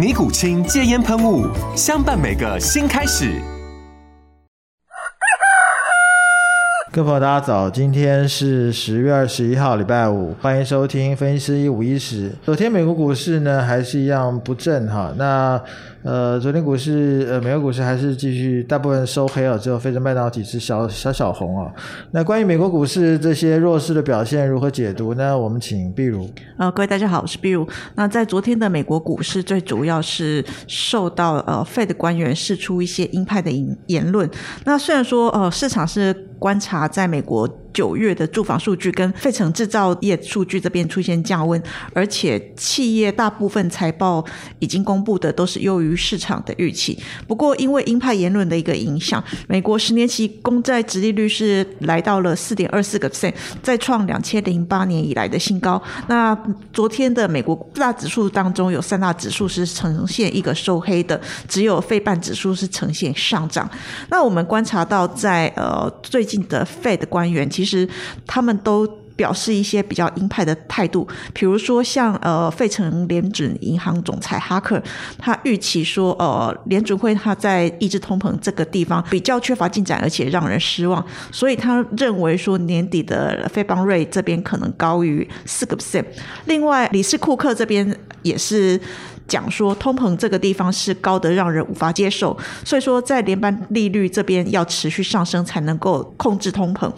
尼古清戒烟喷雾，相伴每个新开始。各位朋友，大家早！今天是十月二十一号，礼拜五，欢迎收听分析师一五一十。昨天美国股市呢，还是一样不振哈。那呃，昨天股市呃，美国股市还是继续大部分收黑了，只有非洲半导体是小小小红啊。那关于美国股市这些弱势的表现如何解读呢？我们请碧如。呃，各位大家好，我是碧如。那在昨天的美国股市，最主要是受到呃，Fed 官员释出一些鹰派的言言论。那虽然说呃，市场是观察在美国。九月的住房数据跟费城制造业数据这边出现降温，而且企业大部分财报已经公布的都是优于市场的预期。不过，因为鹰派言论的一个影响，美国十年期公债直利率是来到了四点二四个 percent，再创两千零八年以来的新高。那昨天的美国四大指数当中有三大指数是呈现一个收黑的，只有费半指数是呈现上涨。那我们观察到，在呃最近的 Fed 官员。其实他们都表示一些比较鹰派的态度，比如说像呃费城联准银行总裁哈克，他预期说呃联准会他在抑制通膨这个地方比较缺乏进展，而且让人失望，所以他认为说年底的费邦瑞这边可能高于四个 percent。另外，理事库克这边也是。讲说通膨这个地方是高的让人无法接受，所以说在联邦利率这边要持续上升才能够控制通膨。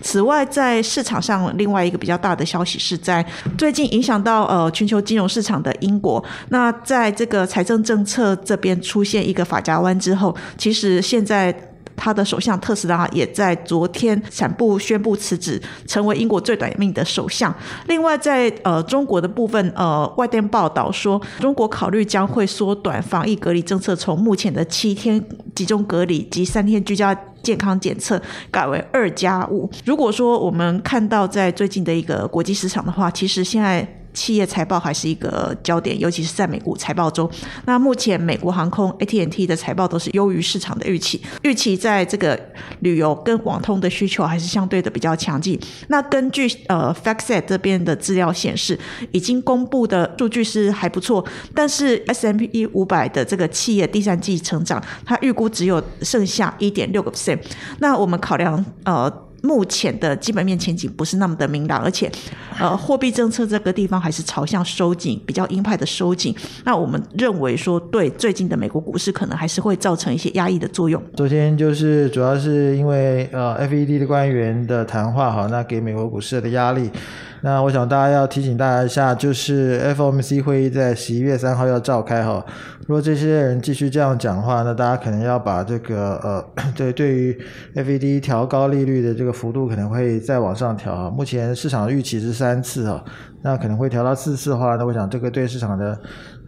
此外，在市场上另外一个比较大的消息是在最近影响到呃全球金融市场的英国，那在这个财政政策这边出现一个法家湾之后，其实现在。他的首相特斯拉也在昨天宣布宣布辞职，成为英国最短命的首相。另外，在呃中国的部分，呃外电报道说，中国考虑将会缩短防疫隔离政策，从目前的七天集中隔离及三天居家健康检测改为二加五。如果说我们看到在最近的一个国际市场的话，其实现在。企业财报还是一个焦点，尤其是在美股财报中。那目前美国航空 AT&T 的财报都是优于市场的预期，预期在这个旅游跟网通的需求还是相对的比较强劲。那根据呃 FactSet 这边的资料显示，已经公布的数据是还不错，但是 S M P 五百的这个企业第三季成长，它预估只有剩下一点六个 percent。那我们考量呃。目前的基本面前景不是那么的明朗，而且，呃，货币政策这个地方还是朝向收紧，比较鹰派的收紧。那我们认为说，对最近的美国股市可能还是会造成一些压抑的作用。昨天就是主要是因为呃，FED 的官员的谈话哈，那给美国股市的压力。那我想大家要提醒大家一下，就是 FOMC 会议在十一月三号要召开哈。如果这些人继续这样讲话，那大家可能要把这个呃，对对于 FED 调高利率的这个幅度可能会再往上调啊。目前市场预期是三次啊，那可能会调到四次的话，那我想这个对市场的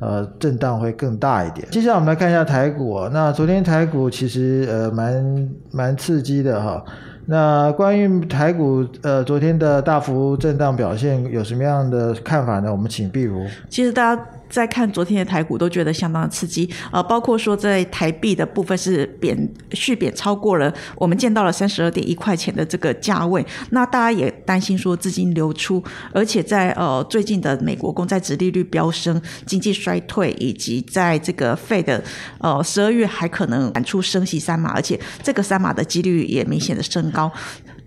呃震荡会更大一点。接下来我们来看一下台股，那昨天台股其实呃蛮蛮刺激的哈。那关于台股呃昨天的大幅震荡表现有什么样的看法呢？我们请碧如。其实大家。在看昨天的台股都觉得相当的刺激，呃，包括说在台币的部分是贬续贬超过了我们见到了三十二点一块钱的这个价位，那大家也担心说资金流出，而且在呃最近的美国公债殖利率飙升、经济衰退，以及在这个费的呃十二月还可能喊出升息三码，而且这个三码的几率也明显的升高。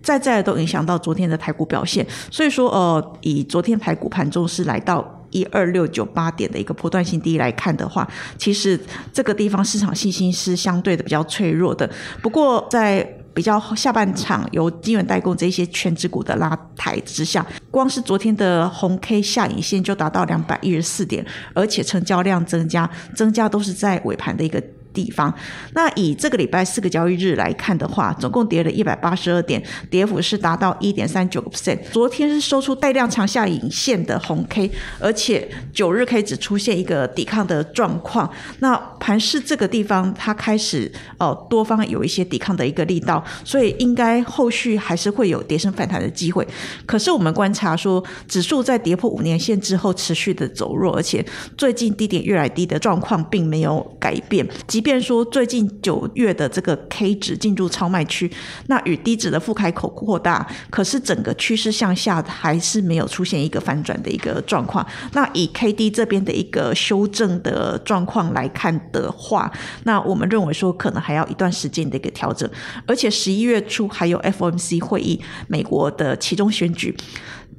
在在都影响到昨天的台股表现，所以说呃，以昨天台股盘中是来到一二六九八点的一个波段性低来看的话，其实这个地方市场信心是相对的比较脆弱的。不过在比较下半场由金源代工这些全指股的拉抬之下，光是昨天的红 K 下影线就达到两百一十四点，而且成交量增加，增加都是在尾盘的一个。地方，那以这个礼拜四个交易日来看的话，总共跌了一百八十二点，跌幅是达到一点三九个 percent。昨天是收出带量长下影线的红 K，而且九日 K 只出现一个抵抗的状况。那盘市这个地方，它开始哦多方有一些抵抗的一个力道，所以应该后续还是会有跌升反弹的机会。可是我们观察说，指数在跌破五年线之后持续的走弱，而且最近低点越来低的状况并没有改变。即即便说最近九月的这个 K 值进入超卖区，那与低值的负开口扩大，可是整个趋势向下还是没有出现一个反转的一个状况。那以 K D 这边的一个修正的状况来看的话，那我们认为说可能还要一段时间的一个调整，而且十一月初还有 F O M C 会议，美国的其中选举，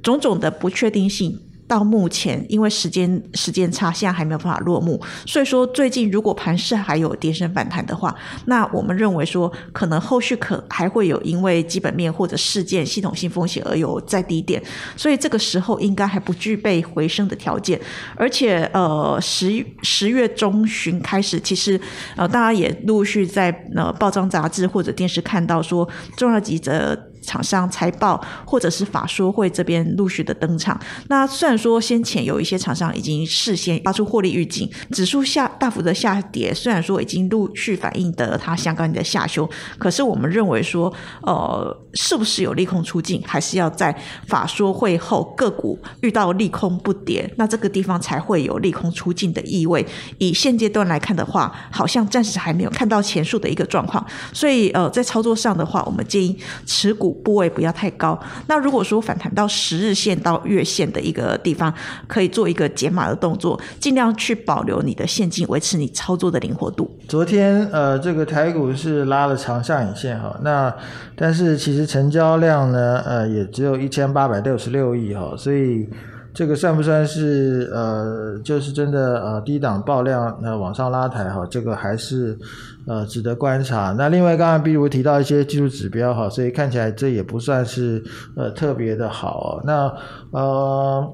种种的不确定性。到目前，因为时间时间差，现在还没有办法落幕。所以说，最近如果盘市还有跌升反弹的话，那我们认为说，可能后续可还会有因为基本面或者事件系统性风险而有再低点。所以这个时候应该还不具备回升的条件。而且，呃，十十月中旬开始，其实呃，大家也陆续在呃报章杂志或者电视看到说，重要几则。厂商财报或者是法说会这边陆续的登场。那虽然说先前有一些厂商已经事先发出获利预警，指数下大幅的下跌，虽然说已经陆续反映的它相关的下修，可是我们认为说，呃，是不是有利空出尽，还是要在法说会后个股遇到利空不跌，那这个地方才会有利空出尽的意味。以现阶段来看的话，好像暂时还没有看到前述的一个状况，所以呃，在操作上的话，我们建议持股。部位不要太高。那如果说反弹到十日线到月线的一个地方，可以做一个解码的动作，尽量去保留你的现金，维持你操作的灵活度。昨天呃，这个台股是拉了长上影线哈，那但是其实成交量呢，呃，也只有一千八百六十六亿哈，所以。这个算不算是呃，就是真的呃低档爆量那往上拉抬哈？这个还是呃值得观察。那另外刚刚比如提到一些技术指标哈，所以看起来这也不算是呃特别的好。那呃，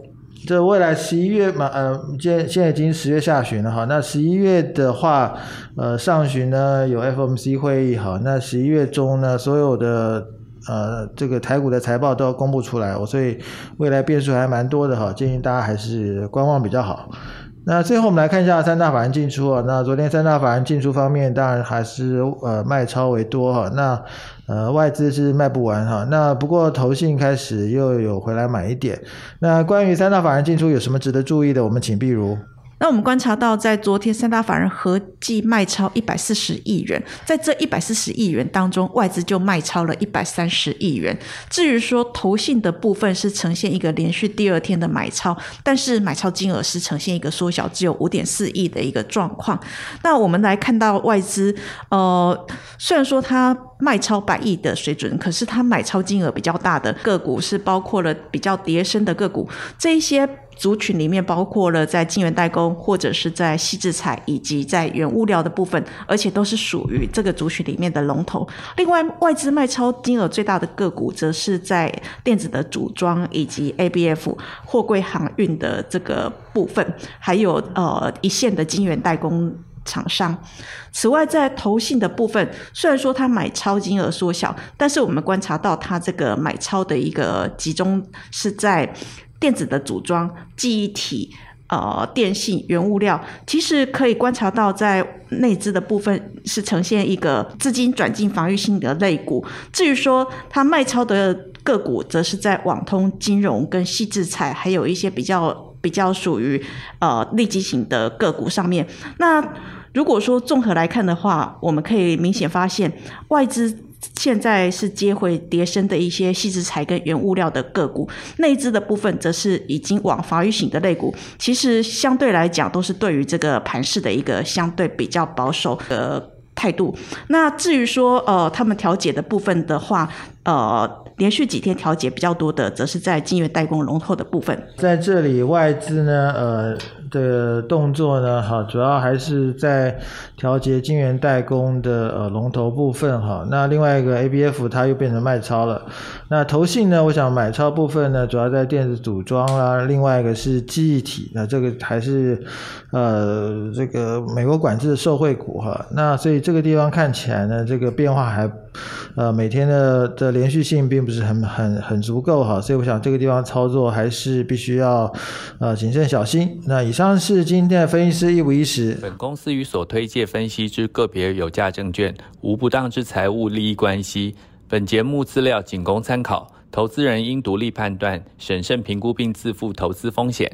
这未来十一月嘛，呃，现现在已经十月下旬了哈。那十一月的话，呃，上旬呢有 FOMC 会议哈。那十一月中呢，所有的。呃，这个台股的财报都要公布出来，我所以未来变数还蛮多的哈，建议大家还是观望比较好。那最后我们来看一下三大法人进出啊，那昨天三大法人进出方面，当然还是呃卖超为多哈，那呃外资是卖不完哈，那不过投信开始又有回来买一点。那关于三大法人进出有什么值得注意的，我们请碧如。那我们观察到，在昨天三大法人合计卖超一百四十亿元，在这一百四十亿元当中，外资就卖超了一百三十亿元。至于说投信的部分是呈现一个连续第二天的买超，但是买超金额是呈现一个缩小，只有五点四亿的一个状况。那我们来看到外资，呃，虽然说它卖超百亿的水准，可是它买超金额比较大的个股是包括了比较跌升的个股，这一些。族群里面包括了在晶圆代工，或者是在细制材，以及在原物料的部分，而且都是属于这个族群里面的龙头。另外，外资卖超金额最大的个股，则是在电子的组装以及 ABF 货柜航运的这个部分，还有呃一线的晶圆代工厂商。此外，在投信的部分，虽然说它买超金额缩小，但是我们观察到它这个买超的一个集中是在。电子的组装、记忆体、呃，电信、原物料，其实可以观察到，在内资的部分是呈现一个资金转进防御性的类股。至于说它卖超的个股，则是在网通、金融跟细制材，还有一些比较比较属于呃利基型的个股上面。那如果说综合来看的话，我们可以明显发现外资。现在是接回叠升的一些细制材跟原物料的个股，内资的部分则是已经往防御型的类股。其实相对来讲，都是对于这个盘势的一个相对比较保守的态度。那至于说呃，他们调节的部分的话，呃。连续几天调节比较多的，则是在金源代工龙头的部分。在这里，外资呢，呃，的动作呢，哈，主要还是在调节晶圆代工的呃龙头部分哈。那另外一个 ABF 它又变成卖超了。那投信呢，我想买超部分呢，主要在电子组装啦，另外一个是记忆体，那这个还是呃这个美国管制的受惠股哈。那所以这个地方看起来呢，这个变化还呃每天的的连续性并不是很很很足够哈。所以我想这个地方操作还是必须要呃谨慎小心。那以上是今天的分析师一五一十。本公司与所推介分析之个别有价证券无不当之财务利益关系。本节目资料仅供参考，投资人应独立判断、审慎评估并自负投资风险。